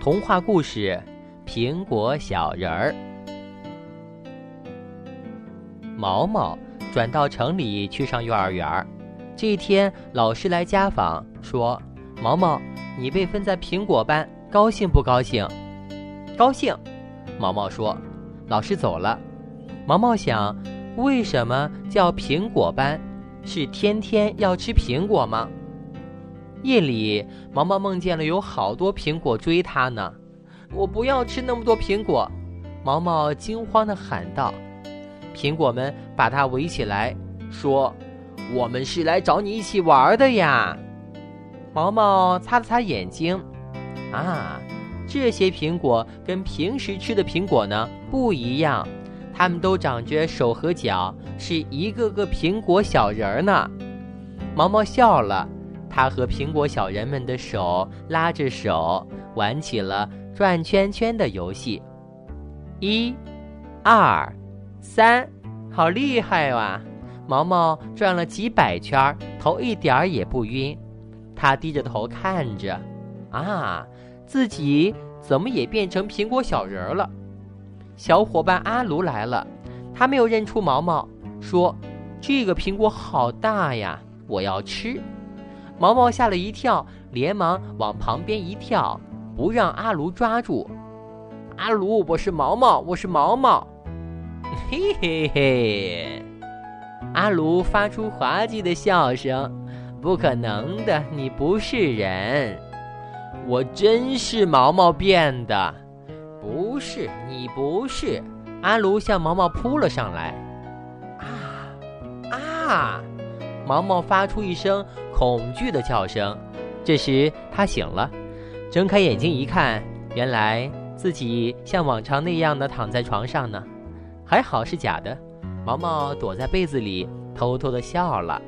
童话故事《苹果小人儿》。毛毛转到城里去上幼儿园。这一天，老师来家访，说：“毛毛，你被分在苹果班，高兴不高兴？”“高兴。”毛毛说。老师走了，毛毛想：为什么叫苹果班？是天天要吃苹果吗？夜里，毛毛梦见了有好多苹果追他呢。我不要吃那么多苹果！毛毛惊慌地喊道。苹果们把他围起来，说：“我们是来找你一起玩的呀！”毛毛擦了擦眼睛，啊，这些苹果跟平时吃的苹果呢不一样，它们都长着手和脚，是一个个苹果小人儿呢。毛毛笑了。他和苹果小人们的手拉着手，玩起了转圈圈的游戏。一、二、三，好厉害哇！毛毛转了几百圈，头一点儿也不晕。他低着头看着，啊，自己怎么也变成苹果小人了？小伙伴阿卢来了，他没有认出毛毛，说：“这个苹果好大呀，我要吃。”毛毛吓了一跳，连忙往旁边一跳，不让阿卢抓住。阿卢，我是毛毛，我是毛毛。嘿嘿嘿，阿卢发出滑稽的笑声。不可能的，你不是人。我真是毛毛变的。不是，你不是。阿卢向毛毛扑了上来。啊啊！毛毛发出一声。恐惧的叫声。这时他醒了，睁开眼睛一看，原来自己像往常那样的躺在床上呢。还好是假的。毛毛躲在被子里，偷偷的笑了。